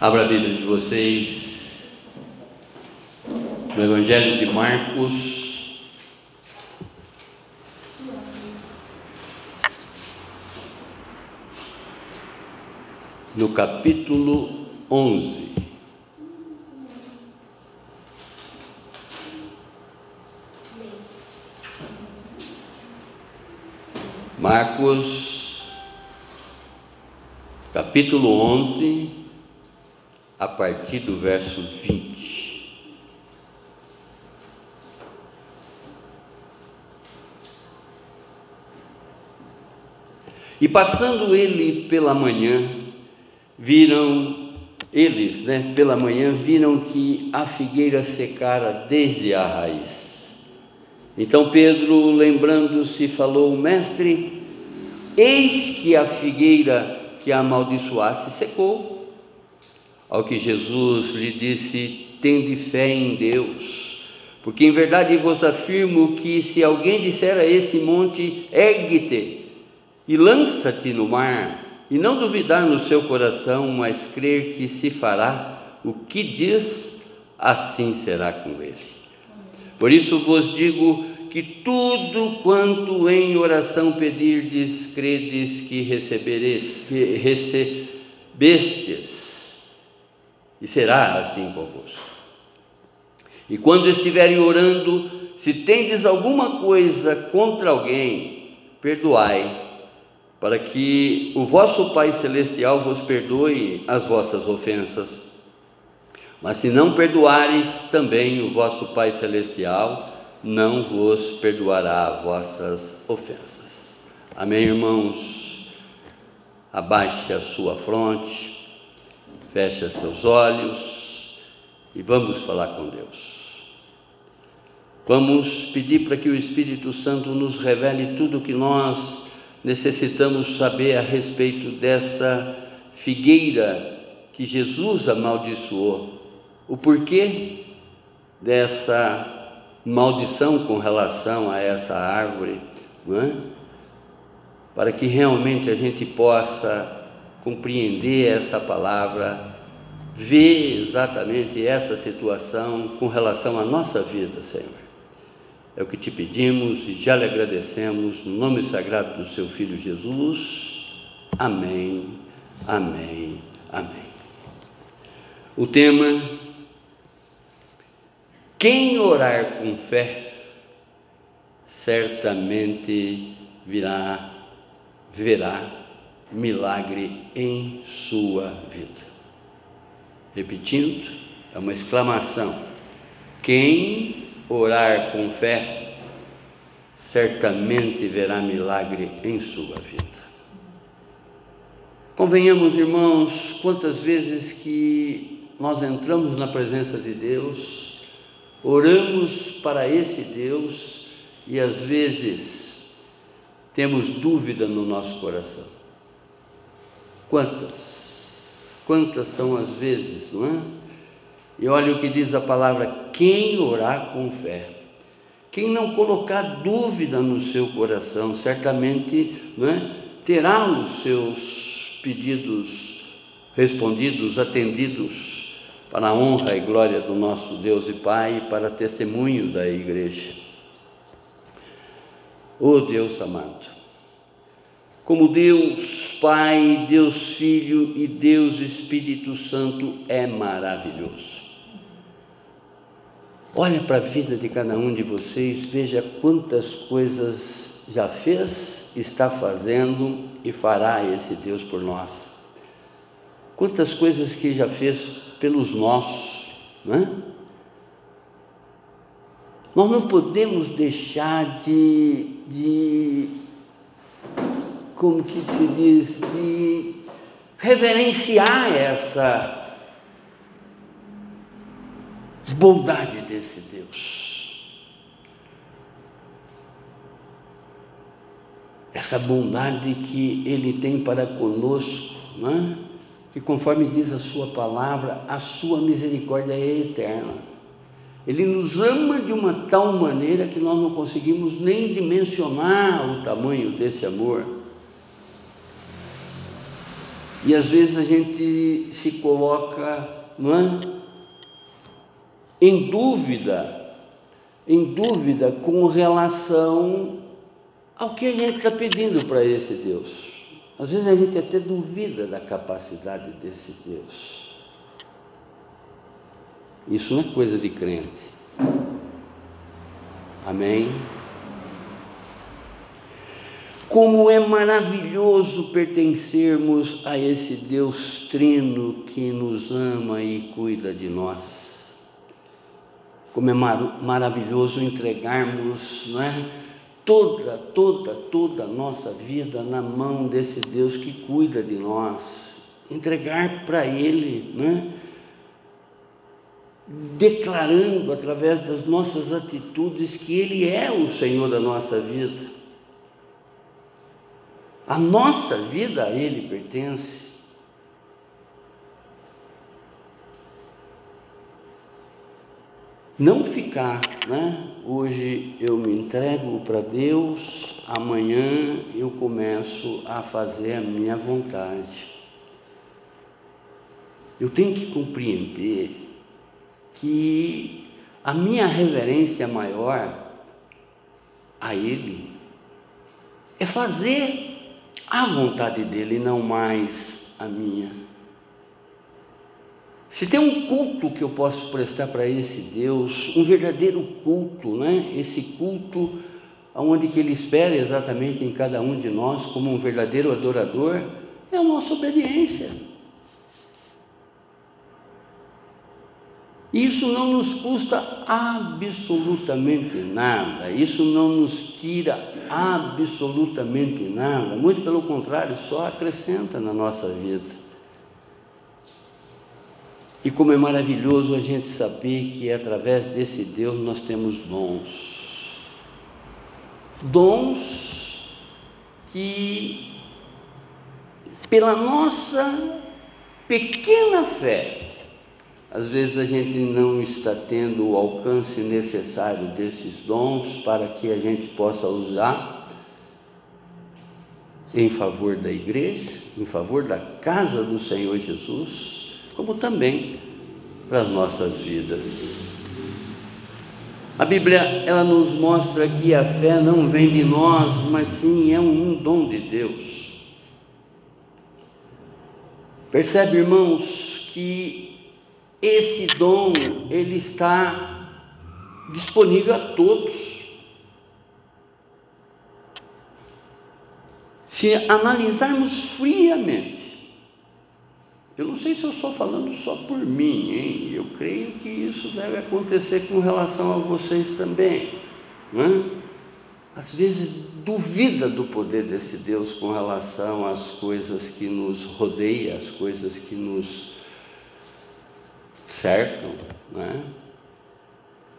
Abra a Bíblia de vocês no Evangelho de Marcos. No capítulo 11. Marcos, capítulo 11, a partir do verso 20. E passando ele pela manhã, viram, eles, né, pela manhã, viram que a figueira secara desde a raiz. Então Pedro, lembrando-se, falou: Mestre, eis que a figueira que amaldiçoasse secou. Ao que Jesus lhe disse: Tende fé em Deus, porque em verdade vos afirmo que se alguém disser a esse monte: Ergue-te e lança-te no mar, e não duvidar no seu coração, mas crer que se fará o que diz, assim será com ele. Por isso vos digo que tudo quanto em oração pedirdes, credes que recebereis, que recebestes, e será assim convosco. E quando estiverem orando, se tendes alguma coisa contra alguém, perdoai, para que o vosso Pai Celestial vos perdoe as vossas ofensas mas se não perdoares, também o vosso Pai Celestial não vos perdoará vossas ofensas. Amém, irmãos? Abaixe a sua fronte, feche seus olhos e vamos falar com Deus. Vamos pedir para que o Espírito Santo nos revele tudo o que nós necessitamos saber a respeito dessa figueira que Jesus amaldiçoou o porquê dessa maldição com relação a essa árvore, é? para que realmente a gente possa compreender essa palavra, ver exatamente essa situação com relação à nossa vida, Senhor. É o que te pedimos e já lhe agradecemos no nome sagrado do seu Filho Jesus. Amém, amém, amém. O tema quem orar com fé, certamente virá, verá milagre em sua vida. Repetindo, é uma exclamação. Quem orar com fé, certamente verá milagre em sua vida. Convenhamos, irmãos, quantas vezes que nós entramos na presença de Deus, Oramos para esse Deus e às vezes temos dúvida no nosso coração. Quantas? Quantas são as vezes, não é? E olha o que diz a palavra: quem orar com fé, quem não colocar dúvida no seu coração, certamente não é? terá os seus pedidos respondidos, atendidos para a honra e glória do nosso Deus e Pai e para testemunho da igreja. Oh Deus amado, como Deus Pai, Deus Filho e Deus Espírito Santo é maravilhoso. Olha para a vida de cada um de vocês, veja quantas coisas já fez, está fazendo e fará esse Deus por nós. Quantas coisas que já fez pelos nossos. Né? Nós não podemos deixar de, de, como que se diz, de reverenciar essa bondade desse Deus. Essa bondade que Ele tem para conosco, não é? que conforme diz a sua palavra, a sua misericórdia é eterna. Ele nos ama de uma tal maneira que nós não conseguimos nem dimensionar o tamanho desse amor. E às vezes a gente se coloca, é? Em dúvida, em dúvida com relação ao que a gente está pedindo para esse Deus. Às vezes a gente até duvida da capacidade desse Deus. Isso não é coisa de crente. Amém? Como é maravilhoso pertencermos a esse Deus trino que nos ama e cuida de nós. Como é mar maravilhoso entregarmos, é? Toda, toda, toda a nossa vida na mão desse Deus que cuida de nós. Entregar para Ele, não é? Declarando através das nossas atitudes que Ele é o Senhor da nossa vida a nossa vida a Ele pertence. Não ficar, né? Hoje eu me entrego para Deus, amanhã eu começo a fazer a minha vontade. Eu tenho que compreender que a minha reverência maior a Ele é fazer a vontade dele, não mais a minha. Se tem um culto que eu posso prestar para esse Deus, um verdadeiro culto, né? Esse culto onde que ele espera exatamente em cada um de nós como um verdadeiro adorador, é a nossa obediência. Isso não nos custa absolutamente nada, isso não nos tira absolutamente nada, muito pelo contrário, só acrescenta na nossa vida. E como é maravilhoso a gente saber que através desse Deus nós temos dons. Dons que, pela nossa pequena fé, às vezes a gente não está tendo o alcance necessário desses dons para que a gente possa usar em favor da igreja, em favor da casa do Senhor Jesus, como também para as nossas vidas. A Bíblia ela nos mostra que a fé não vem de nós, mas sim é um dom de Deus. Percebe, irmãos, que esse dom, ele está disponível a todos. Se analisarmos friamente, eu não sei se eu estou falando só por mim, hein? eu creio que isso deve acontecer com relação a vocês também. Não é? Às vezes duvida do poder desse Deus com relação às coisas que nos rodeiam, às coisas que nos cercam, né?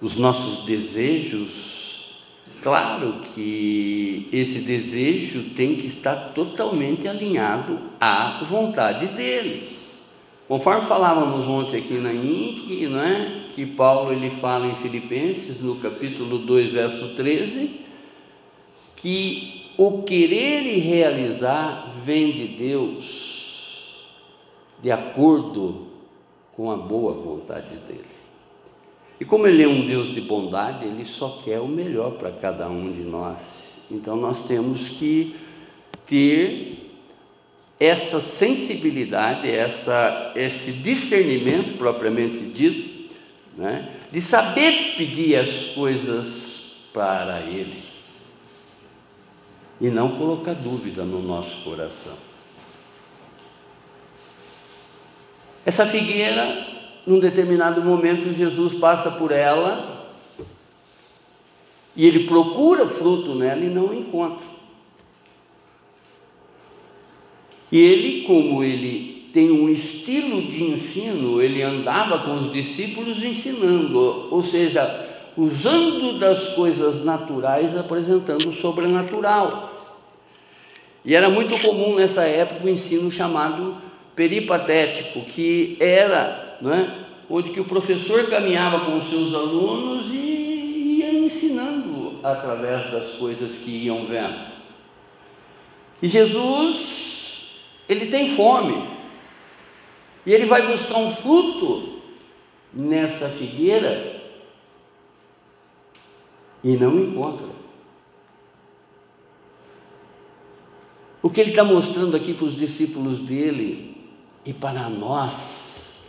os nossos desejos, claro que esse desejo tem que estar totalmente alinhado à vontade dele. Conforme falávamos ontem aqui na INC, não é? que Paulo ele fala em Filipenses, no capítulo 2, verso 13, que o querer e realizar vem de Deus, de acordo com a boa vontade dele. E como ele é um Deus de bondade, ele só quer o melhor para cada um de nós. Então nós temos que ter essa sensibilidade, essa, esse discernimento propriamente dito, né? de saber pedir as coisas para Ele e não colocar dúvida no nosso coração. Essa figueira, num determinado momento, Jesus passa por ela e ele procura fruto nela e não encontra. E ele, como ele tem um estilo de ensino, ele andava com os discípulos ensinando, ou seja, usando das coisas naturais, apresentando o sobrenatural. E era muito comum nessa época o ensino chamado peripatético, que era, não é? onde que o professor caminhava com os seus alunos e ia ensinando através das coisas que iam vendo. E Jesus, ele tem fome. E ele vai buscar um fruto nessa figueira e não encontra. O que ele está mostrando aqui para os discípulos dele e para nós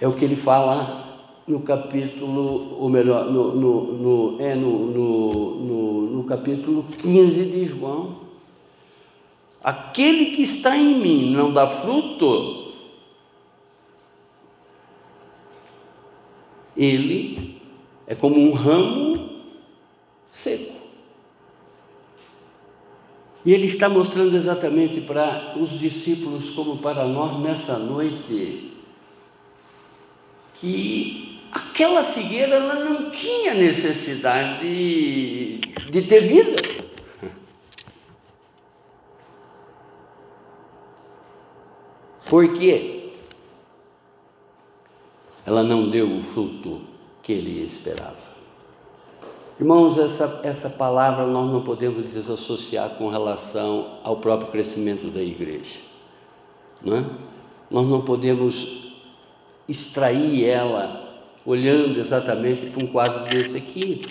é o que ele fala no capítulo, ou melhor, no, no, no é no, no, no, capítulo 15 de João. Aquele que está em mim não dá fruto, ele é como um ramo seco. E ele está mostrando exatamente para os discípulos, como para nós nessa noite, que aquela figueira ela não tinha necessidade de, ter vida. Por quê? Ela não deu o fruto que ele esperava. Irmãos, essa, essa palavra nós não podemos desassociar com relação ao próprio crescimento da igreja. Não é? Nós não podemos extrair ela olhando exatamente para um quadro desse aqui.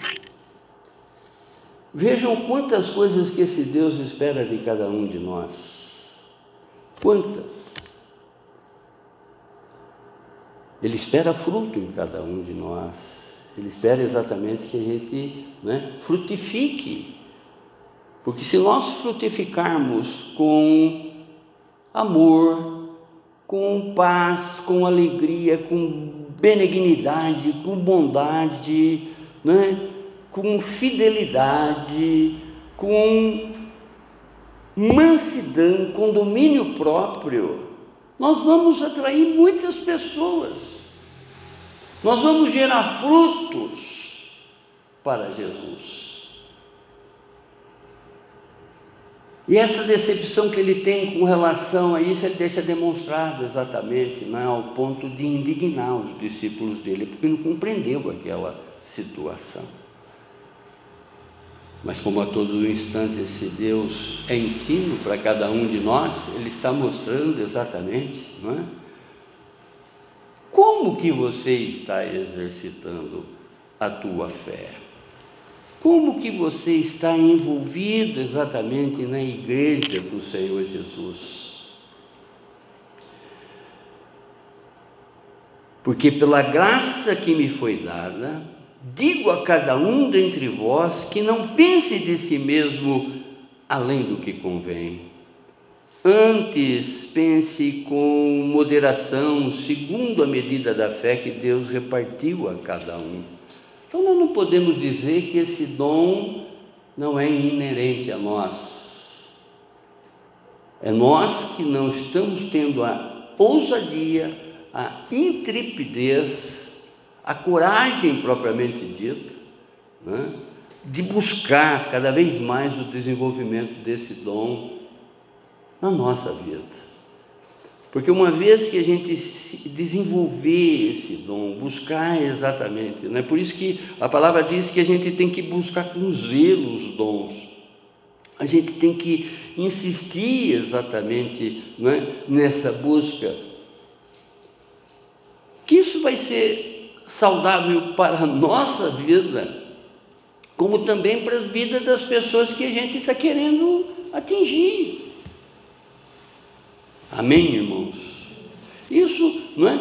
Vejam quantas coisas que esse Deus espera de cada um de nós. Quantas? Ele espera fruto em cada um de nós. Ele espera exatamente que a gente né, frutifique. Porque se nós frutificarmos com amor, com paz, com alegria, com benignidade, com bondade, né, com fidelidade, com mansidão, com domínio próprio, nós vamos atrair muitas pessoas. Nós vamos gerar frutos para Jesus. E essa decepção que ele tem com relação a isso, ele deixa demonstrado exatamente né, ao ponto de indignar os discípulos dele, porque não compreendeu aquela situação. Mas como a todo instante esse Deus é ensino para cada um de nós, ele está mostrando exatamente, não é? Como que você está exercitando a tua fé? Como que você está envolvido exatamente na igreja do Senhor Jesus? Porque pela graça que me foi dada, digo a cada um dentre vós que não pense de si mesmo além do que convém Antes, pense com moderação, segundo a medida da fé que Deus repartiu a cada um. Então, nós não podemos dizer que esse dom não é inerente a nós. É nós que não estamos tendo a ousadia, a intrepidez, a coragem propriamente dita, né? de buscar cada vez mais o desenvolvimento desse dom na nossa vida. Porque uma vez que a gente desenvolver esse dom, buscar exatamente, não é por isso que a palavra diz que a gente tem que buscar com zelo os dons. A gente tem que insistir exatamente não é, nessa busca. Que isso vai ser saudável para a nossa vida, como também para as vidas das pessoas que a gente está querendo atingir. Amém, irmãos? Isso, não é?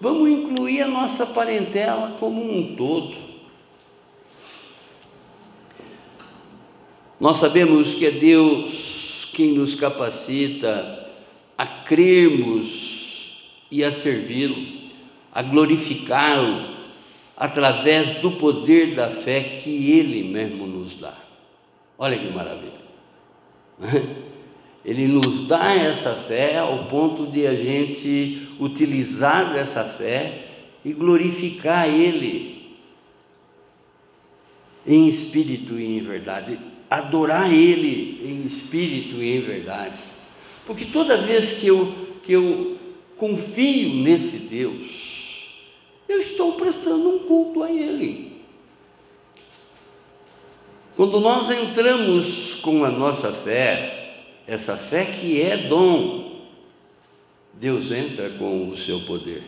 Vamos incluir a nossa parentela como um todo. Nós sabemos que é Deus quem nos capacita a crermos e a servi-lo, a glorificá-lo através do poder da fé que Ele mesmo nos dá. Olha que maravilha! Ele nos dá essa fé ao ponto de a gente utilizar essa fé e glorificar Ele em espírito e em verdade, adorar Ele em espírito e em verdade. Porque toda vez que eu, que eu confio nesse Deus, eu estou prestando um culto a Ele. Quando nós entramos com a nossa fé, essa fé que é dom Deus entra com o seu poder.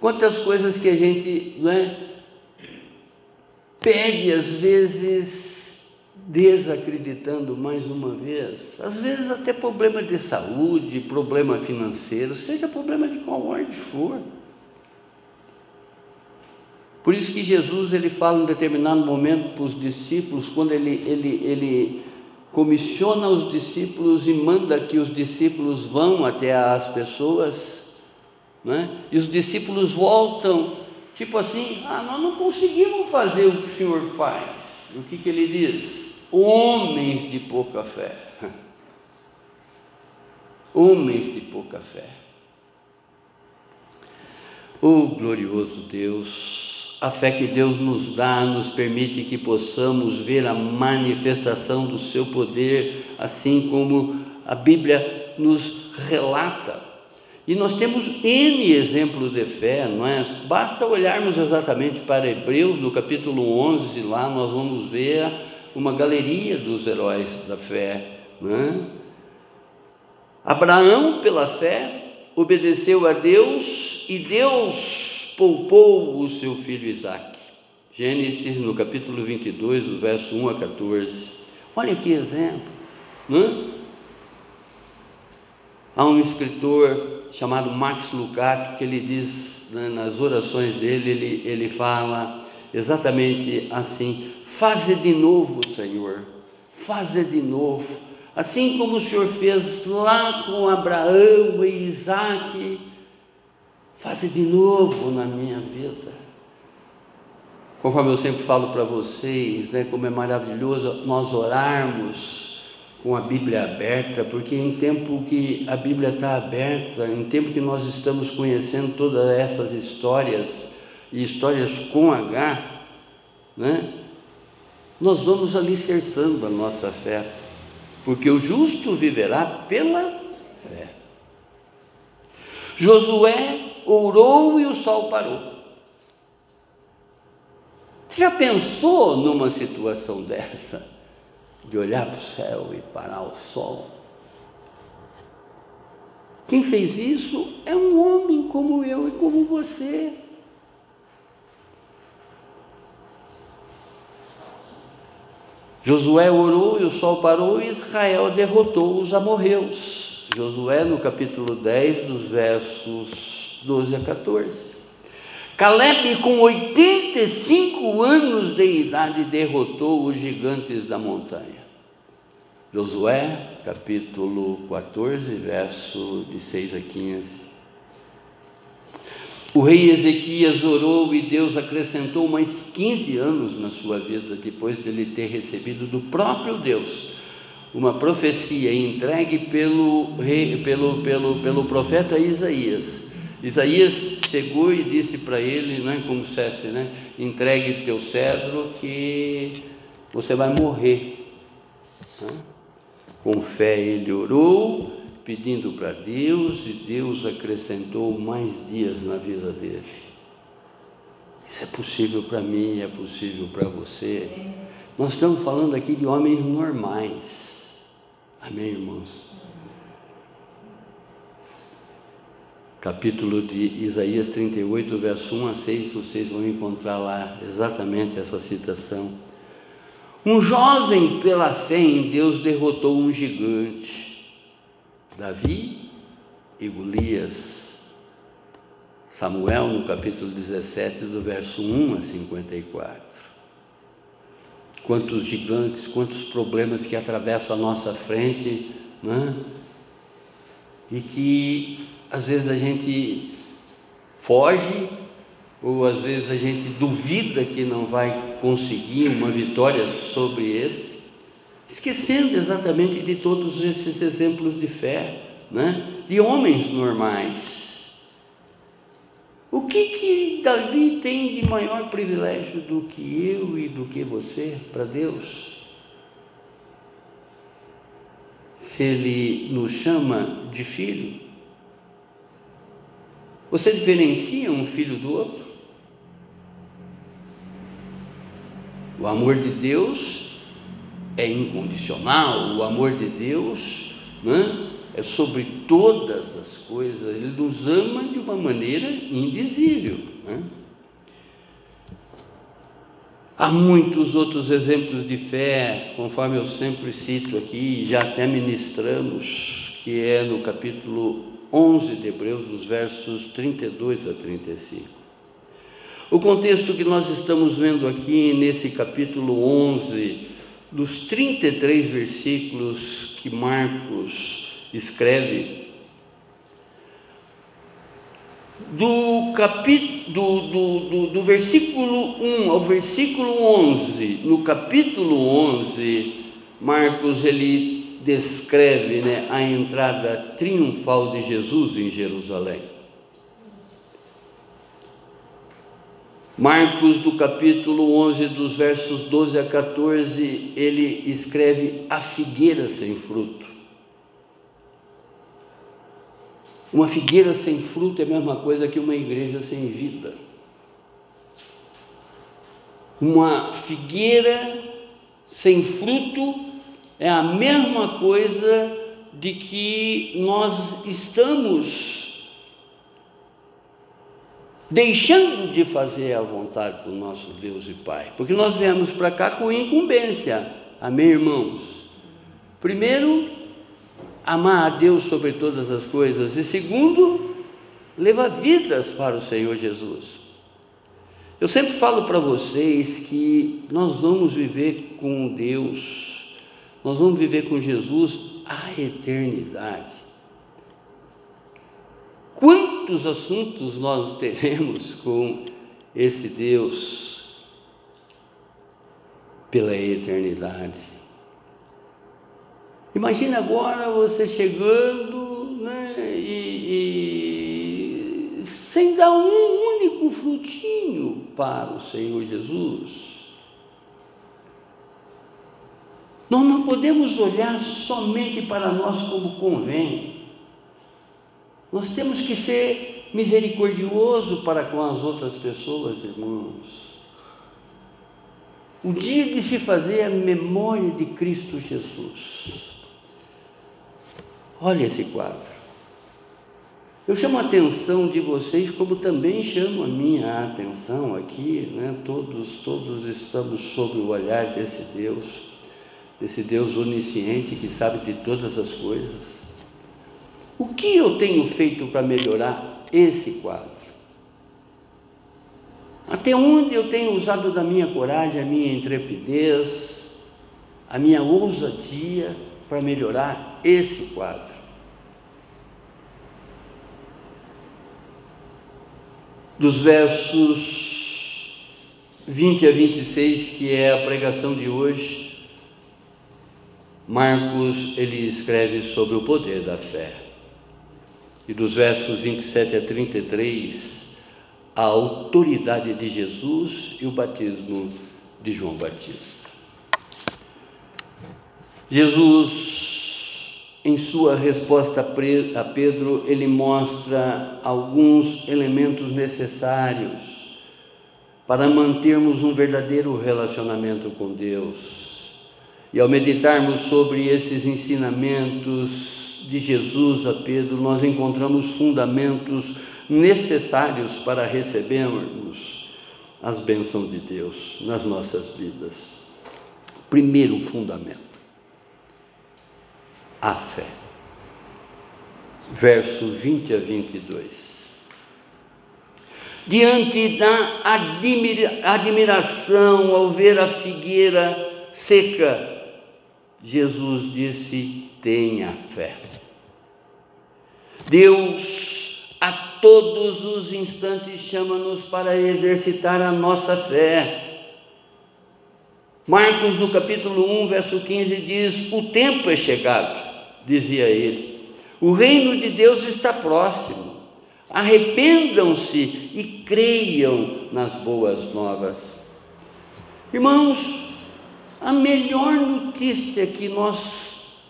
Quantas coisas que a gente não é, pede às vezes desacreditando mais uma vez, às vezes até problema de saúde, problema financeiro, seja problema de qual ordem for. Por isso que Jesus ele fala em determinado momento para os discípulos, quando ele, ele, ele comissiona os discípulos e manda que os discípulos vão até as pessoas, né? e os discípulos voltam, tipo assim: ah, nós não conseguimos fazer o que o Senhor faz. O que, que ele diz? Homens de pouca fé. Homens de pouca fé. Oh glorioso Deus, a fé que Deus nos dá nos permite que possamos ver a manifestação do seu poder, assim como a Bíblia nos relata. E nós temos N exemplos de fé, não é? Basta olharmos exatamente para Hebreus, no capítulo 11, lá nós vamos ver uma galeria dos heróis da fé, é? Abraão, pela fé, obedeceu a Deus e Deus poupou o seu filho Isaac. Gênesis, no capítulo 22, do verso 1 a 14. Olha que exemplo. Né? Há um escritor chamado Max Lucado que ele diz, né, nas orações dele, ele, ele fala exatamente assim: Faze de novo, Senhor, faze de novo. Assim como o Senhor fez lá com Abraão e Isaac, Faze de novo na minha vida. Conforme eu sempre falo para vocês, né, como é maravilhoso nós orarmos com a Bíblia aberta, porque em tempo que a Bíblia está aberta, em tempo que nós estamos conhecendo todas essas histórias, e histórias com H, né, nós vamos alicerçando a nossa fé, porque o justo viverá pela fé. Josué orou e o sol parou. Você já pensou numa situação dessa? De olhar para o céu e parar o sol? Quem fez isso é um homem como eu e como você. Josué orou e o sol parou e Israel derrotou os amorreus. Josué no capítulo 10, dos versos 12 a 14. Caleb, com 85 anos de idade, derrotou os gigantes da montanha. Josué, capítulo 14, verso de 6 a 15. O rei Ezequias orou e Deus acrescentou mais 15 anos na sua vida, depois dele ter recebido do próprio Deus uma profecia entregue pelo, rei, pelo, pelo, pelo profeta Isaías Isaías chegou e disse para ele, né, como dissesse, né, entregue teu cedro que você vai morrer. Com fé ele orou, pedindo para Deus, e Deus acrescentou mais dias na vida dele. Isso é possível para mim, é possível para você. Nós estamos falando aqui de homens normais. Amém, irmãos? Capítulo de Isaías 38, verso 1 a 6, vocês vão encontrar lá exatamente essa citação. Um jovem, pela fé em Deus, derrotou um gigante, Davi e Golias. Samuel, no capítulo 17, do verso 1 a 54. Quantos gigantes, quantos problemas que atravessam a nossa frente, né? e que às vezes a gente foge, ou às vezes a gente duvida que não vai conseguir uma vitória sobre esse, esquecendo exatamente de todos esses exemplos de fé, né? de homens normais. O que que Davi tem de maior privilégio do que eu e do que você para Deus? Se ele nos chama de filho, você diferencia um filho do outro? O amor de Deus é incondicional, o amor de Deus né, é sobre todas as coisas, Ele nos ama de uma maneira indizível. Né? Há muitos outros exemplos de fé, conforme eu sempre cito aqui, já até ministramos, que é no capítulo 11 de Hebreus, dos versos 32 a 35. O contexto que nós estamos vendo aqui nesse capítulo 11, dos 33 versículos que Marcos escreve, do, capi, do, do, do, do versículo 1 ao versículo 11, no capítulo 11, Marcos ele descreve né, a entrada triunfal de Jesus em Jerusalém. Marcos, do capítulo 11, dos versos 12 a 14, ele escreve a figueira sem fruto. Uma figueira sem fruto é a mesma coisa que uma igreja sem vida. Uma figueira sem fruto é a mesma coisa de que nós estamos deixando de fazer a vontade do nosso Deus e Pai, porque nós viemos para cá com incumbência. Amém, irmãos? Primeiro, amar a Deus sobre todas as coisas, e segundo, levar vidas para o Senhor Jesus. Eu sempre falo para vocês que nós vamos viver com Deus, nós vamos viver com Jesus a eternidade. Quantos assuntos nós teremos com esse Deus pela eternidade? Imagina agora você chegando né, e, e sem dar um único frutinho para o Senhor Jesus. Nós não podemos olhar somente para nós como convém. Nós temos que ser misericordioso para com as outras pessoas, irmãos. O dia de se fazer a memória de Cristo Jesus. Olha esse quadro. Eu chamo a atenção de vocês, como também chamo a minha atenção aqui, né? Todos, todos estamos sob o olhar desse Deus, desse Deus onisciente que sabe de todas as coisas. O que eu tenho feito para melhorar esse quadro? Até onde eu tenho usado da minha coragem, a minha intrepidez, a minha ousadia para melhorar esse quadro? dos versos 20 a 26, que é a pregação de hoje, Marcos ele escreve sobre o poder da fé. E dos versos 27 a 33, a autoridade de Jesus e o batismo de João Batista. Jesus em sua resposta a Pedro, ele mostra alguns elementos necessários para mantermos um verdadeiro relacionamento com Deus. E ao meditarmos sobre esses ensinamentos de Jesus a Pedro, nós encontramos fundamentos necessários para recebermos as bênçãos de Deus nas nossas vidas. Primeiro fundamento a fé. Verso 20 a 22. Diante da admira, admiração ao ver a figueira seca, Jesus disse: tenha fé. Deus a todos os instantes chama-nos para exercitar a nossa fé. Marcos, no capítulo 1, verso 15, diz: O tempo é chegado dizia ele. O reino de Deus está próximo. Arrependam-se e creiam nas boas novas. Irmãos, a melhor notícia que nós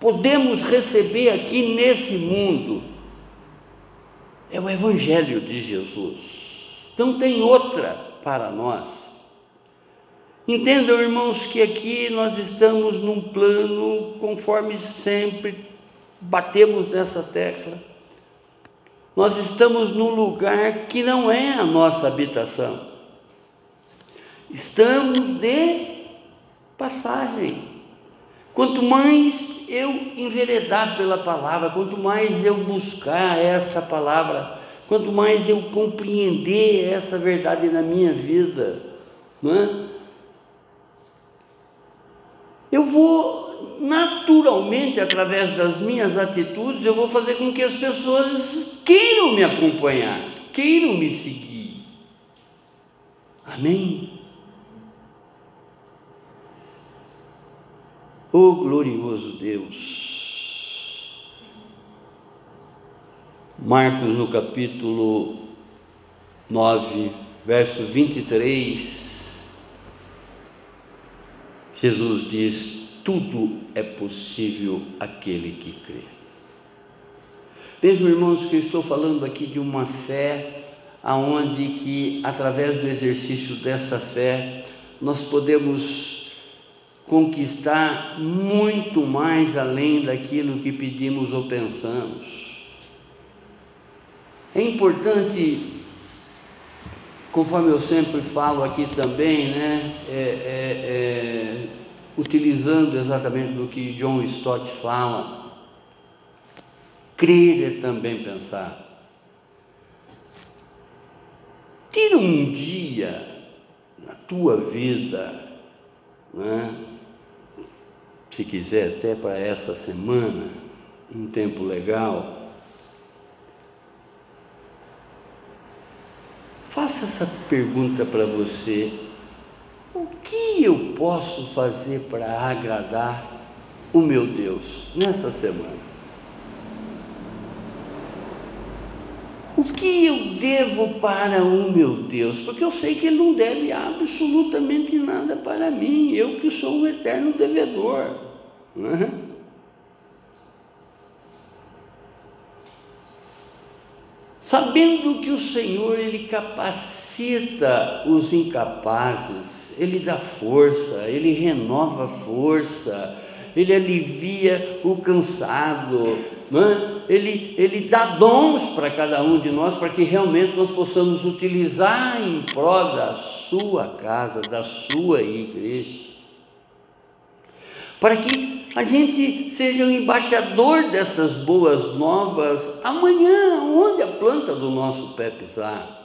podemos receber aqui nesse mundo é o Evangelho de Jesus. Não tem outra para nós. Entendam, irmãos, que aqui nós estamos num plano conforme sempre batemos nessa tecla. Nós estamos num lugar que não é a nossa habitação. Estamos de passagem. Quanto mais eu enveredar pela palavra, quanto mais eu buscar essa palavra, quanto mais eu compreender essa verdade na minha vida, não é? eu vou naturalmente, através das minhas atitudes, eu vou fazer com que as pessoas queiram me acompanhar, queiram me seguir. Amém? Oh glorioso Deus! Marcos no capítulo 9, verso 23, Jesus diz: Tudo é possível aquele que crê. Vejam, irmãos, que eu estou falando aqui de uma fé aonde que através do exercício dessa fé nós podemos conquistar muito mais além daquilo que pedimos ou pensamos. É importante, conforme eu sempre falo aqui também, né, é, é, é, utilizando exatamente do que John Stott fala, crer é também pensar. Tira um dia na tua vida, né, se quiser, até para essa semana, um tempo legal, faça essa pergunta para você: o que eu posso fazer para agradar o meu Deus nessa semana? O que eu devo para o meu Deus? Porque eu sei que Ele não deve absolutamente nada para mim, eu que sou o eterno devedor. Né? Sabendo que o Senhor ele capacita os incapazes, ele dá força, ele renova a força, ele alivia o cansado, né? ele, ele dá dons para cada um de nós para que realmente nós possamos utilizar em prol da sua casa, da sua igreja, para que a gente seja o embaixador dessas boas novas amanhã, onde a planta do nosso pé pisar.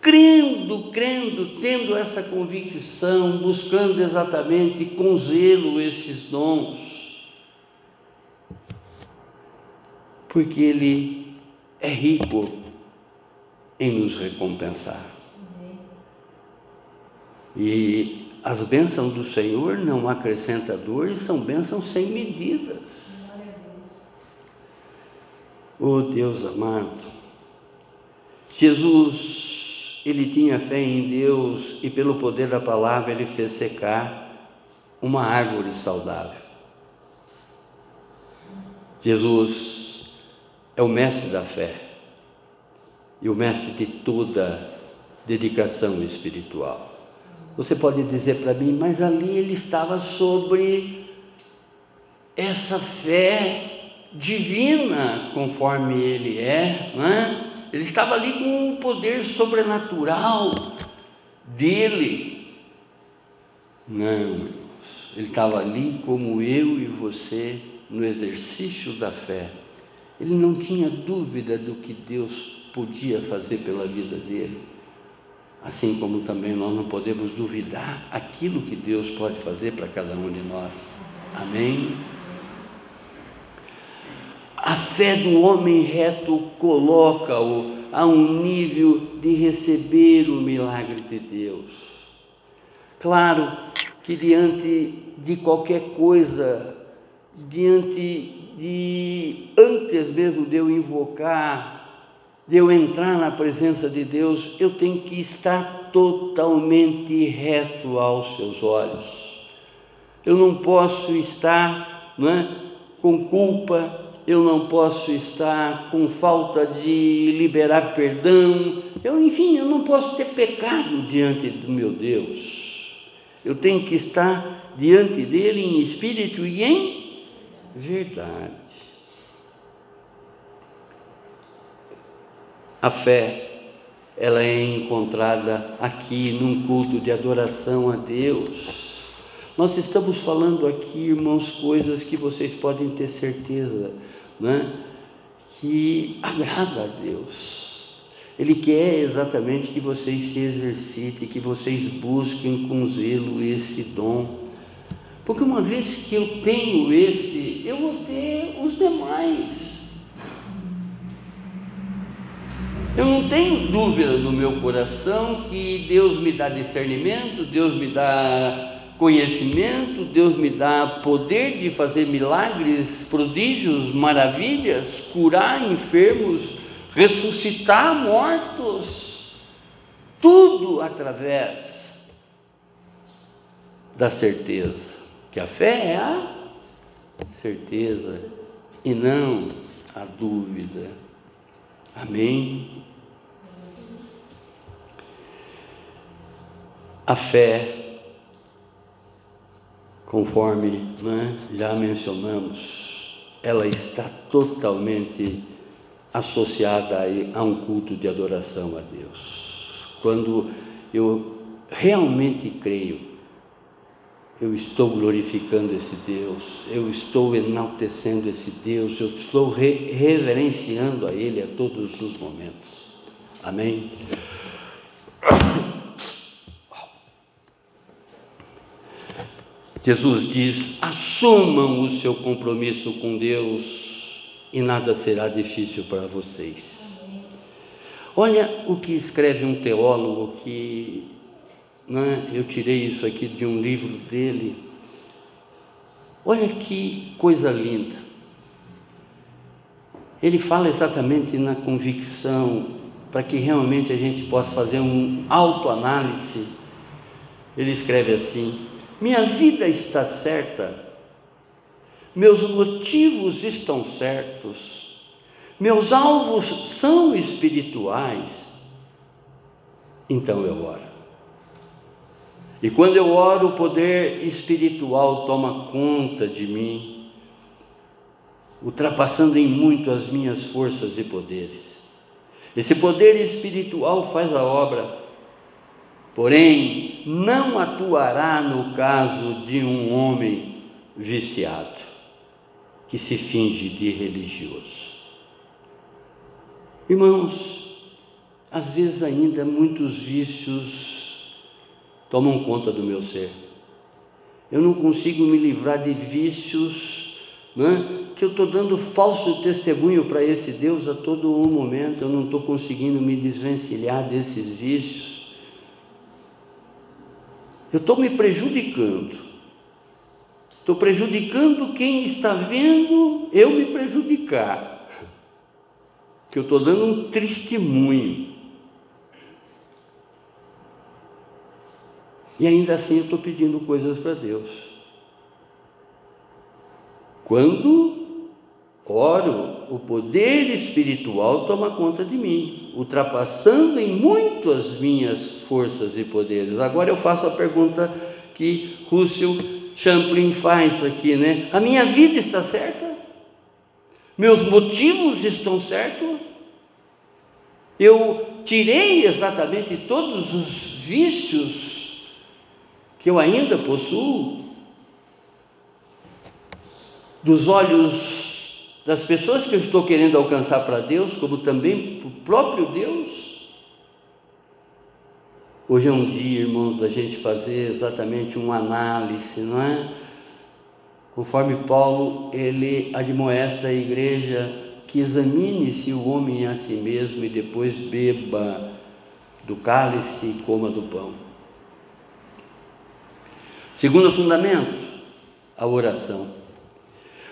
Crendo, crendo, tendo essa convicção, buscando exatamente com zelo esses dons, porque Ele é rico em nos recompensar. E as bênçãos do Senhor não acrescentam dores, são bênçãos sem medidas. Oh Deus amado, Jesus, ele tinha fé em Deus e pelo poder da palavra ele fez secar uma árvore saudável. Jesus é o mestre da fé e o mestre de toda dedicação espiritual. Você pode dizer para mim, mas ali ele estava sobre essa fé divina, conforme ele é, né? ele estava ali com o poder sobrenatural dele. Não, irmãos, ele estava ali como eu e você, no exercício da fé. Ele não tinha dúvida do que Deus podia fazer pela vida dele assim como também nós não podemos duvidar aquilo que Deus pode fazer para cada um de nós. Amém? A fé do homem reto coloca-o a um nível de receber o milagre de Deus. Claro que diante de qualquer coisa, diante de antes mesmo de eu invocar de eu entrar na presença de Deus, eu tenho que estar totalmente reto aos seus olhos. Eu não posso estar não é, com culpa, eu não posso estar com falta de liberar perdão, eu, enfim, eu não posso ter pecado diante do meu Deus. Eu tenho que estar diante dele em espírito e em verdade. A fé, ela é encontrada aqui num culto de adoração a Deus. Nós estamos falando aqui, irmãos, coisas que vocês podem ter certeza, né? que agrada a Deus. Ele quer exatamente que vocês se exercitem, que vocês busquem com zelo esse dom. Porque uma vez que eu tenho esse, eu vou ter os demais. Eu não tenho dúvida no meu coração que Deus me dá discernimento, Deus me dá conhecimento, Deus me dá poder de fazer milagres, prodígios, maravilhas, curar enfermos, ressuscitar mortos, tudo através da certeza, que a fé é a certeza e não a dúvida. Amém? A fé conforme né, já mencionamos, ela está totalmente associada a um culto de adoração a Deus. Quando eu realmente creio, eu estou glorificando esse Deus, eu estou enaltecendo esse Deus, eu estou re reverenciando a Ele a todos os momentos. Amém? Jesus diz: assumam o seu compromisso com Deus e nada será difícil para vocês. Olha o que escreve um teólogo que né, eu tirei isso aqui de um livro dele. Olha que coisa linda. Ele fala exatamente na convicção, para que realmente a gente possa fazer um autoanálise. Ele escreve assim: minha vida está certa, meus motivos estão certos, meus alvos são espirituais, então eu oro. E quando eu oro, o poder espiritual toma conta de mim, ultrapassando em muito as minhas forças e poderes. Esse poder espiritual faz a obra porém não atuará no caso de um homem viciado, que se finge de religioso. Irmãos, às vezes ainda muitos vícios tomam conta do meu ser. Eu não consigo me livrar de vícios, né? que eu estou dando falso testemunho para esse Deus a todo momento, eu não estou conseguindo me desvencilhar desses vícios. Eu estou me prejudicando. Estou prejudicando quem está vendo eu me prejudicar. Que eu estou dando um testemunho. E ainda assim eu estou pedindo coisas para Deus. Quando oro, o poder espiritual toma conta de mim, ultrapassando em muito as minhas forças e poderes. Agora eu faço a pergunta que Russell Champlin faz aqui, né? A minha vida está certa? Meus motivos estão certos? Eu tirei exatamente todos os vícios que eu ainda possuo dos olhos das pessoas que eu estou querendo alcançar para Deus, como também para o próprio Deus. Hoje é um dia, irmãos, da gente fazer exatamente uma análise, não é? Conforme Paulo, ele admoesta a igreja que examine-se o homem a si mesmo e depois beba do cálice e coma do pão. Segundo fundamento, a oração.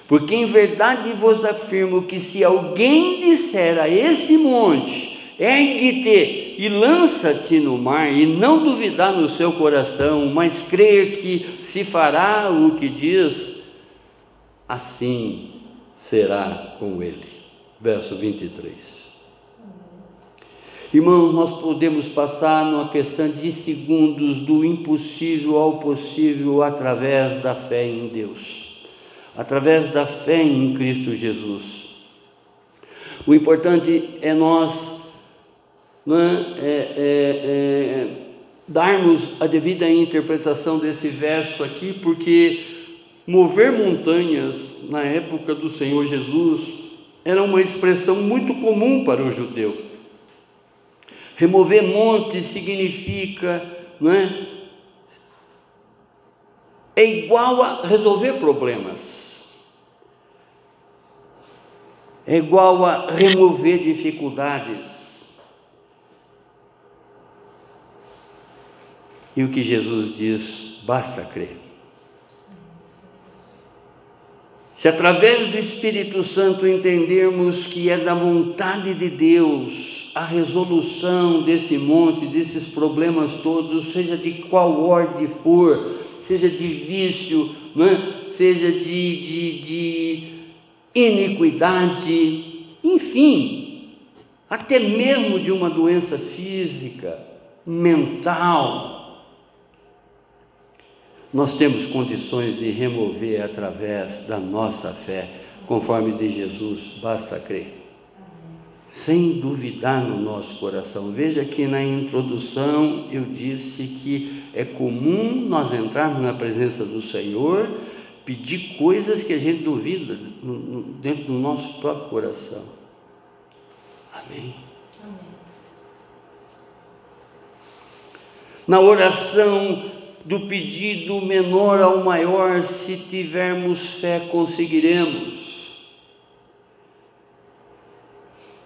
Porque em verdade vos afirmo que se alguém disser a esse monte, ergue-te e lança-te no mar, e não duvidar no seu coração, mas crer que se fará o que diz, assim será com ele. Verso 23. Irmãos, nós podemos passar numa questão de segundos do impossível ao possível através da fé em Deus. Através da fé em Cristo Jesus. O importante é nós né, é, é, é, darmos a devida interpretação desse verso aqui, porque mover montanhas na época do Senhor Jesus era uma expressão muito comum para o judeu. Remover montes significa, não é? É igual a resolver problemas. É igual a remover dificuldades. E o que Jesus diz, basta crer. Se através do Espírito Santo entendermos que é da vontade de Deus a resolução desse monte, desses problemas todos, seja de qual ordem for, seja de vício, é? seja de, de, de iniquidade, enfim, até mesmo de uma doença física, mental, nós temos condições de remover através da nossa fé, conforme de Jesus, basta crer. Sem duvidar no nosso coração. Veja que na introdução eu disse que é comum nós entrarmos na presença do Senhor, pedir coisas que a gente duvida dentro do nosso próprio coração. Amém. Amém. Na oração do pedido menor ao maior, se tivermos fé, conseguiremos.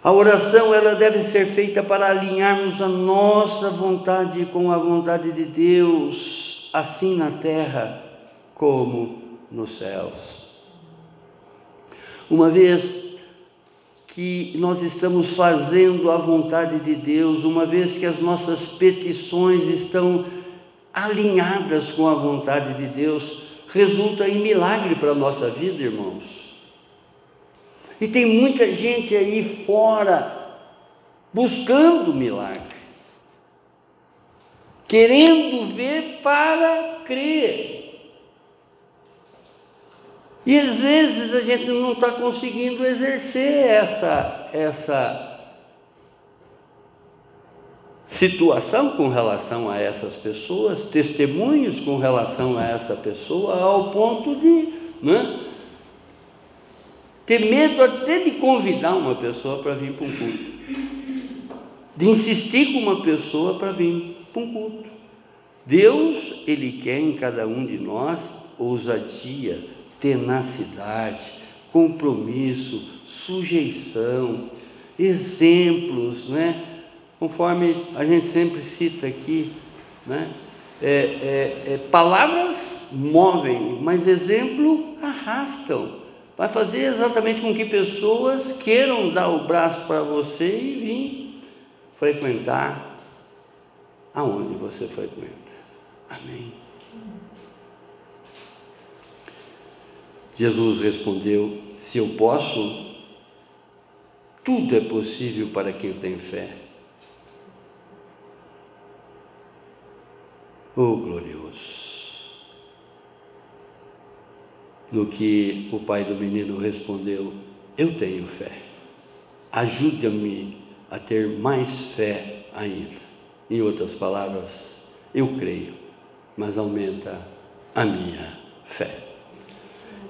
A oração ela deve ser feita para alinharmos a nossa vontade com a vontade de Deus, assim na terra como nos céus. Uma vez que nós estamos fazendo a vontade de Deus, uma vez que as nossas petições estão alinhadas com a vontade de Deus, resulta em milagre para a nossa vida, irmãos. E tem muita gente aí fora buscando milagre, querendo ver para crer. E às vezes a gente não está conseguindo exercer essa, essa situação com relação a essas pessoas, testemunhos com relação a essa pessoa, ao ponto de né, ter medo até de convidar uma pessoa para vir para um culto, de insistir com uma pessoa para vir para um culto. Deus, Ele quer em cada um de nós ousadia, tenacidade, compromisso, sujeição, exemplos, né? conforme a gente sempre cita aqui, né? É, é, é, palavras movem, mas exemplo arrastam. Vai fazer exatamente com que pessoas queiram dar o braço para você e vir frequentar aonde você frequenta. Amém. Jesus respondeu: Se eu posso, tudo é possível para quem tem fé. Oh glorioso! No que o pai do menino respondeu: Eu tenho fé. Ajuda-me a ter mais fé ainda. Em outras palavras, eu creio, mas aumenta a minha fé.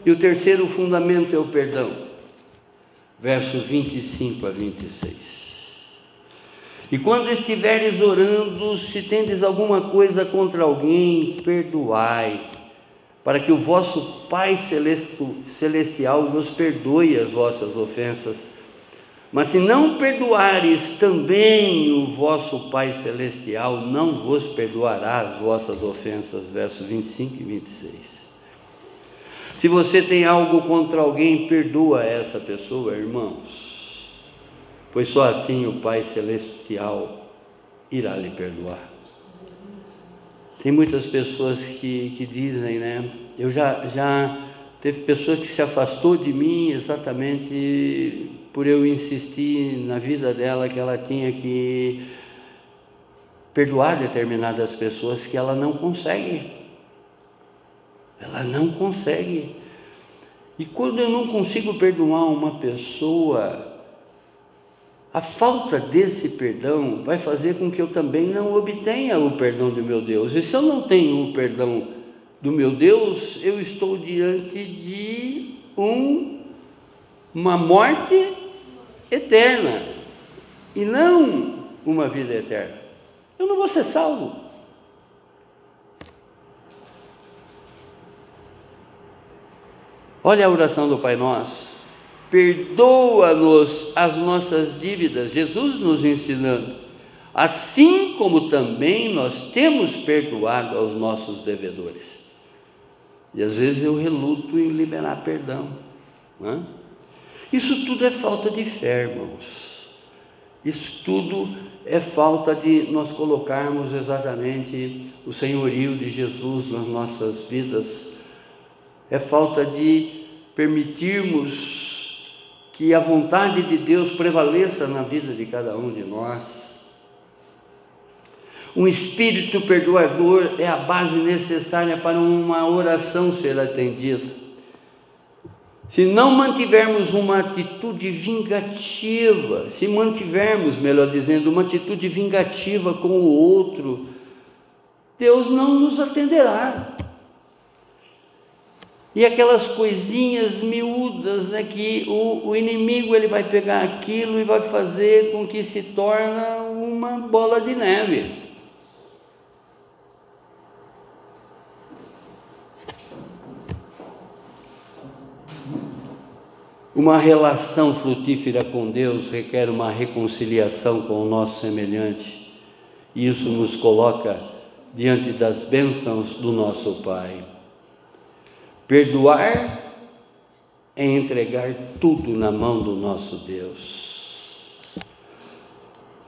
E o terceiro fundamento é o perdão. Verso 25 a 26. E quando estiveres orando, se tendes alguma coisa contra alguém, perdoai, para que o vosso Pai Celestial vos perdoe as vossas ofensas. Mas se não perdoares, também o vosso Pai Celestial não vos perdoará as vossas ofensas. Versos 25 e 26. Se você tem algo contra alguém, perdoa essa pessoa, irmãos pois só assim o Pai Celestial irá lhe perdoar. Tem muitas pessoas que, que dizem, né? Eu já, já teve pessoa que se afastou de mim exatamente por eu insistir na vida dela que ela tinha que perdoar determinadas pessoas que ela não consegue. Ela não consegue. E quando eu não consigo perdoar uma pessoa, a falta desse perdão vai fazer com que eu também não obtenha o perdão do meu Deus. E se eu não tenho o perdão do meu Deus, eu estou diante de um, uma morte eterna e não uma vida eterna. Eu não vou ser salvo. Olha a oração do Pai Nosso. Perdoa-nos as nossas dívidas. Jesus nos ensinando. Assim como também nós temos perdoado aos nossos devedores. E às vezes eu reluto em liberar perdão. Não é? Isso tudo é falta de fé, irmãos. Isso tudo é falta de nós colocarmos exatamente o senhorio de Jesus nas nossas vidas. É falta de permitirmos que a vontade de Deus prevaleça na vida de cada um de nós. Um espírito perdoador é a base necessária para uma oração ser atendida. Se não mantivermos uma atitude vingativa, se mantivermos, melhor dizendo, uma atitude vingativa com o outro, Deus não nos atenderá. E aquelas coisinhas miúdas, né, que o, o inimigo ele vai pegar aquilo e vai fazer com que se torne uma bola de neve. Uma relação frutífera com Deus requer uma reconciliação com o nosso semelhante. E isso nos coloca diante das bênçãos do nosso Pai. Perdoar é entregar tudo na mão do nosso Deus.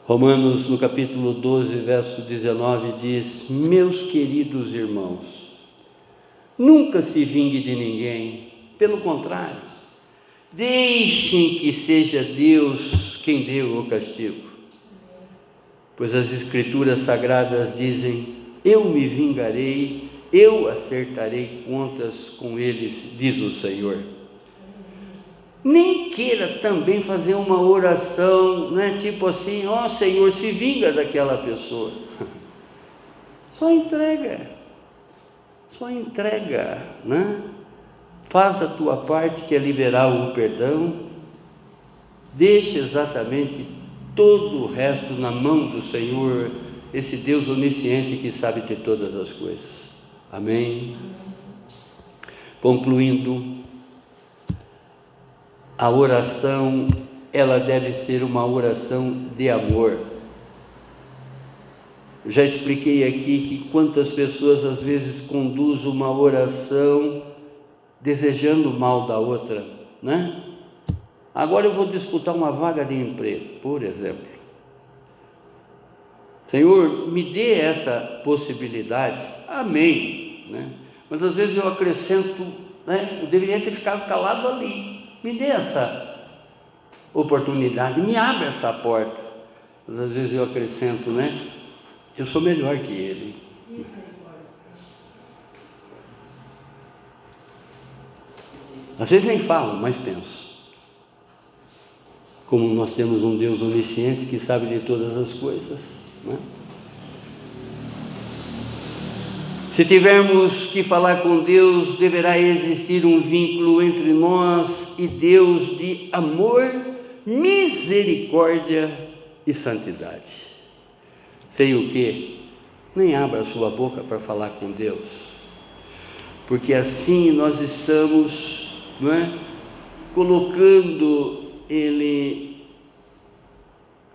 Romanos, no capítulo 12, verso 19, diz: Meus queridos irmãos, nunca se vingue de ninguém, pelo contrário, Deixem que seja Deus quem deu o castigo. Pois as Escrituras Sagradas dizem: Eu me vingarei, eu acertarei contas com eles, diz o Senhor. Nem queira também fazer uma oração, né, tipo assim: Ó oh, Senhor, se vinga daquela pessoa. Só entrega, só entrega, né? faz a tua parte, que é liberar o perdão, deixa exatamente todo o resto na mão do Senhor, esse Deus onisciente que sabe de todas as coisas. Amém? Concluindo, a oração, ela deve ser uma oração de amor. Já expliquei aqui que quantas pessoas às vezes conduzem uma oração desejando o mal da outra, né? Agora eu vou disputar uma vaga de emprego, por exemplo. Senhor, me dê essa possibilidade. Amém. Né? Mas às vezes eu acrescento, né? Eu deveria ter ficado calado ali. Me dê essa oportunidade, me abre essa porta. Mas às vezes eu acrescento, né? Eu sou melhor que ele. Às vezes nem falo, mas penso. Como nós temos um Deus onisciente que sabe de todas as coisas. Né? Se tivermos que falar com Deus, deverá existir um vínculo entre nós e Deus de amor, misericórdia e santidade. Sei o que? Nem abra a sua boca para falar com Deus, porque assim nós estamos não é? colocando ele,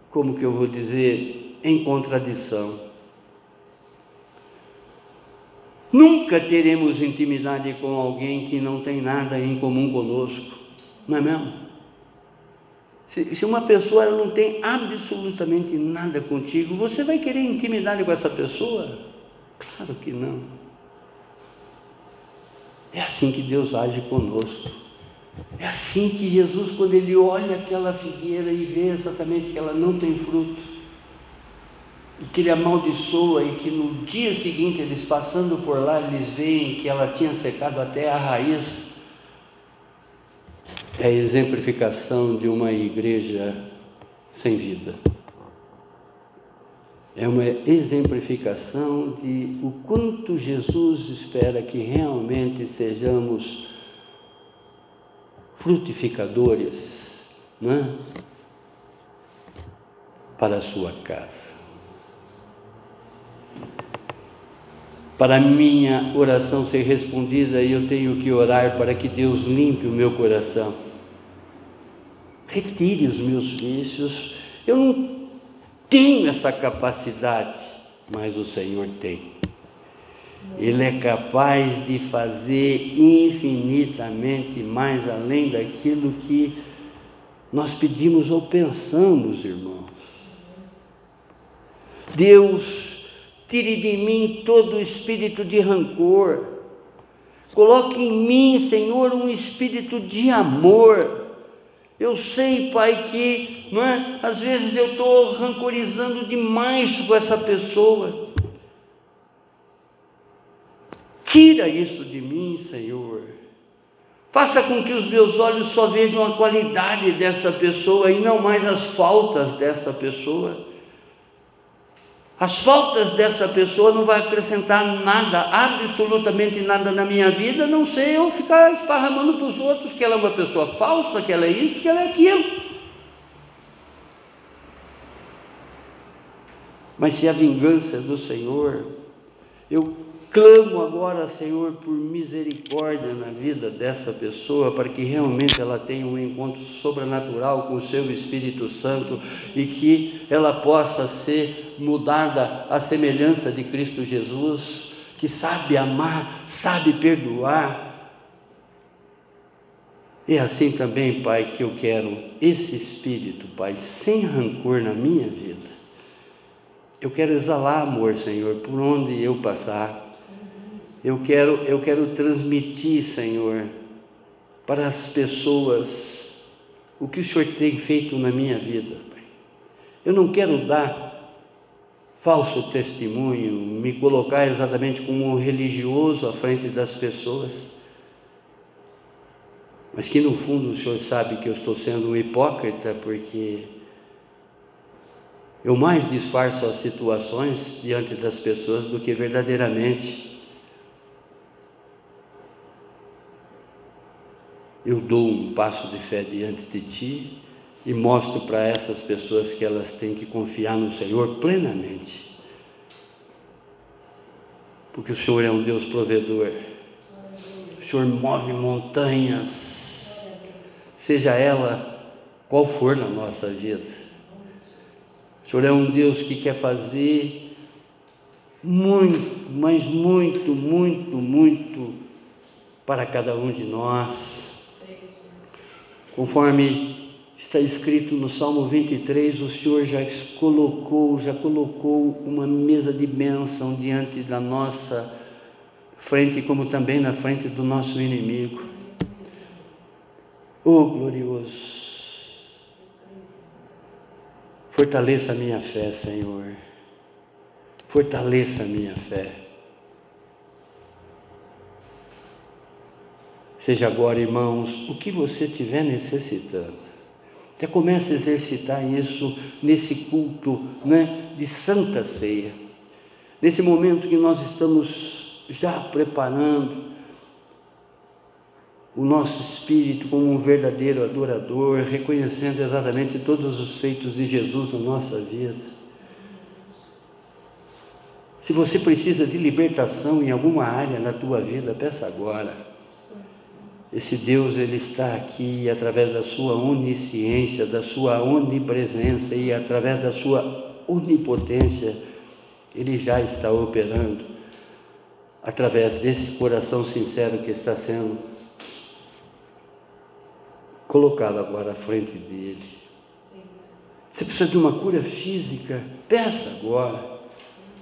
como que eu vou dizer, em contradição. Nunca teremos intimidade com alguém que não tem nada em comum conosco, não é mesmo? Se, se uma pessoa não tem absolutamente nada contigo, você vai querer intimidade com essa pessoa? Claro que não. É assim que Deus age conosco. É assim que Jesus, quando ele olha aquela figueira e vê exatamente que ela não tem fruto, e que ele amaldiçoa, e que no dia seguinte, eles passando por lá, eles veem que ela tinha secado até a raiz. é a exemplificação de uma igreja sem vida. É uma exemplificação de o quanto Jesus espera que realmente sejamos frutificadores é? para a sua casa. Para minha oração ser respondida, eu tenho que orar para que Deus limpe o meu coração, retire os meus vícios. Eu não tenho essa capacidade, mas o Senhor tem. Ele é capaz de fazer infinitamente mais além daquilo que nós pedimos ou pensamos, irmãos. Deus, tire de mim todo o espírito de rancor. Coloque em mim, Senhor, um espírito de amor. Eu sei, Pai, que não é? às vezes eu estou rancorizando demais com essa pessoa. Tira isso de mim, Senhor. Faça com que os meus olhos só vejam a qualidade dessa pessoa e não mais as faltas dessa pessoa. As faltas dessa pessoa não vai acrescentar nada, absolutamente nada na minha vida, não sei eu ficar esparramando para os outros que ela é uma pessoa falsa, que ela é isso, que ela é aquilo. Mas se a vingança é do Senhor, eu Clamo agora, Senhor, por misericórdia na vida dessa pessoa, para que realmente ela tenha um encontro sobrenatural com o Seu Espírito Santo e que ela possa ser mudada à semelhança de Cristo Jesus, que sabe amar, sabe perdoar. E assim também, Pai, que eu quero esse Espírito, Pai, sem rancor na minha vida. Eu quero exalar amor, Senhor, por onde eu passar eu quero, eu quero transmitir, Senhor, para as pessoas o que o Senhor tem feito na minha vida. Eu não quero dar falso testemunho, me colocar exatamente como um religioso à frente das pessoas, mas que no fundo o Senhor sabe que eu estou sendo um hipócrita porque eu mais disfarço as situações diante das pessoas do que verdadeiramente. Eu dou um passo de fé diante de ti e mostro para essas pessoas que elas têm que confiar no Senhor plenamente. Porque o Senhor é um Deus provedor. O Senhor move montanhas, seja ela qual for na nossa vida. O Senhor é um Deus que quer fazer muito, mas muito, muito, muito para cada um de nós Conforme está escrito no Salmo 23, o Senhor já colocou, já colocou uma mesa de bênção diante da nossa frente, como também na frente do nosso inimigo. Oh glorioso! Fortaleça a minha fé, Senhor. Fortaleça a minha fé. Seja agora, irmãos, o que você estiver necessitando. Até comece a exercitar isso nesse culto né, de Santa Ceia. Nesse momento que nós estamos já preparando o nosso espírito como um verdadeiro adorador, reconhecendo exatamente todos os feitos de Jesus na nossa vida. Se você precisa de libertação em alguma área na tua vida, peça agora. Esse Deus ele está aqui através da sua onisciência, da sua onipresença e através da sua onipotência, ele já está operando através desse coração sincero que está sendo colocado agora à frente dele. Você precisa de uma cura física? Peça agora.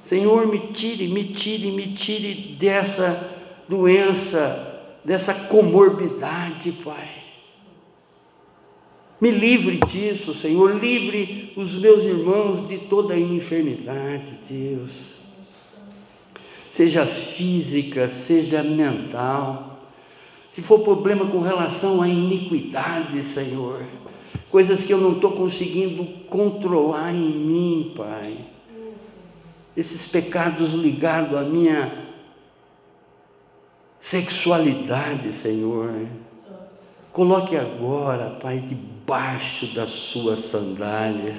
Senhor, me tire, me tire, me tire dessa doença dessa comorbidade, Pai. Me livre disso, Senhor, livre os meus irmãos de toda enfermidade, Deus. Seja física, seja mental, Se for problema com relação à iniquidade, Senhor, coisas que eu não estou conseguindo controlar em mim, Pai. Esses pecados ligados à minha sexualidade, Senhor. Coloque agora, Pai, debaixo da sua sandália.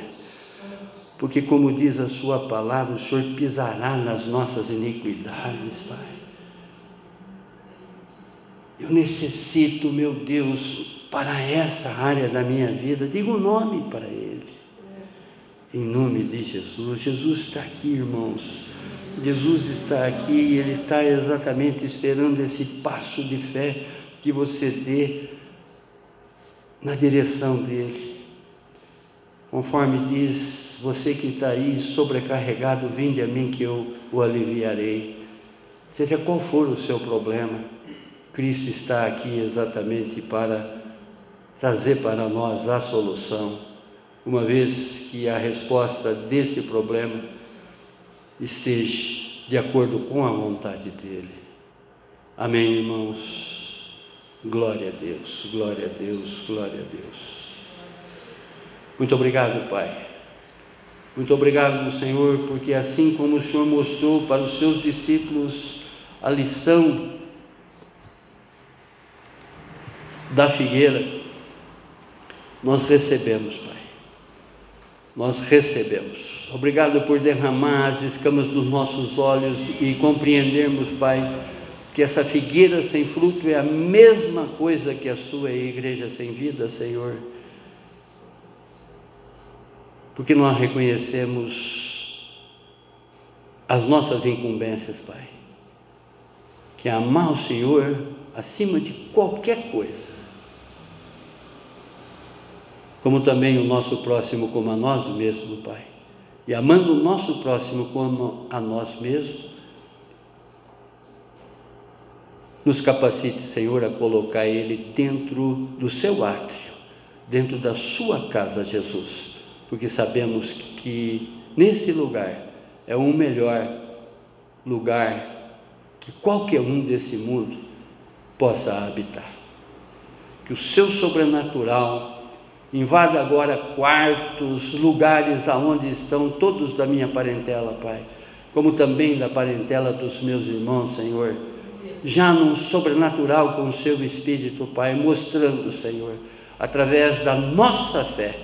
Porque, como diz a Sua palavra, o Senhor pisará nas nossas iniquidades, Pai. Eu necessito, meu Deus, para essa área da minha vida, diga o um nome para Ele. Em nome de Jesus. Jesus está aqui, irmãos. Jesus está aqui e Ele está exatamente esperando esse passo de fé que você dê na direção dEle. Conforme diz, você que está aí sobrecarregado, vinde a mim que eu o aliviarei. Seja qual for o seu problema, Cristo está aqui exatamente para trazer para nós a solução, uma vez que a resposta desse problema esteja de acordo com a vontade dele. Amém, irmãos? Glória a Deus, glória a Deus, glória a Deus. Muito obrigado, Pai. Muito obrigado, Senhor, porque assim como o Senhor mostrou para os seus discípulos a lição da figueira, nós recebemos, Pai. Nós recebemos. Obrigado por derramar as escamas dos nossos olhos e compreendermos, Pai, que essa figueira sem fruto é a mesma coisa que a sua igreja sem vida, Senhor. Porque nós reconhecemos as nossas incumbências, Pai. Que é amar o Senhor acima de qualquer coisa como também o nosso próximo como a nós mesmos, Pai. E amando o nosso próximo como a nós mesmos, nos capacite, Senhor, a colocar ele dentro do seu átrio, dentro da sua casa, Jesus, porque sabemos que nesse lugar é o melhor lugar que qualquer um desse mundo possa habitar. Que o seu sobrenatural Invada agora quartos, lugares aonde estão todos da minha parentela, Pai, como também da parentela dos meus irmãos, Senhor. Já num sobrenatural com o seu Espírito, Pai, mostrando, Senhor, através da nossa fé,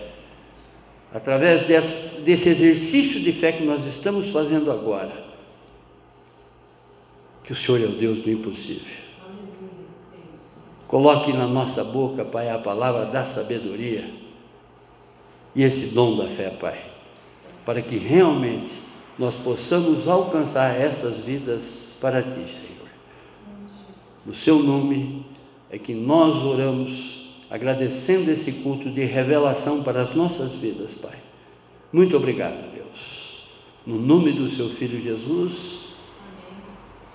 através desse, desse exercício de fé que nós estamos fazendo agora, que o Senhor é o Deus do impossível. Coloque na nossa boca, Pai, a palavra da sabedoria e esse dom da fé, Pai, para que realmente nós possamos alcançar essas vidas para Ti, Senhor. No Seu nome é que nós oramos, agradecendo esse culto de revelação para as nossas vidas, Pai. Muito obrigado, Deus. No nome do Seu Filho Jesus,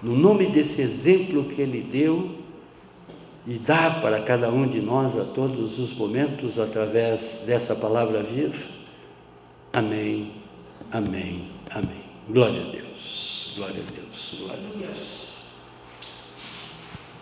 no nome desse exemplo que Ele deu e dá para cada um de nós a todos os momentos através dessa palavra viva. Amém, amém, amém. Glória a Deus, glória a Deus, glória a Deus.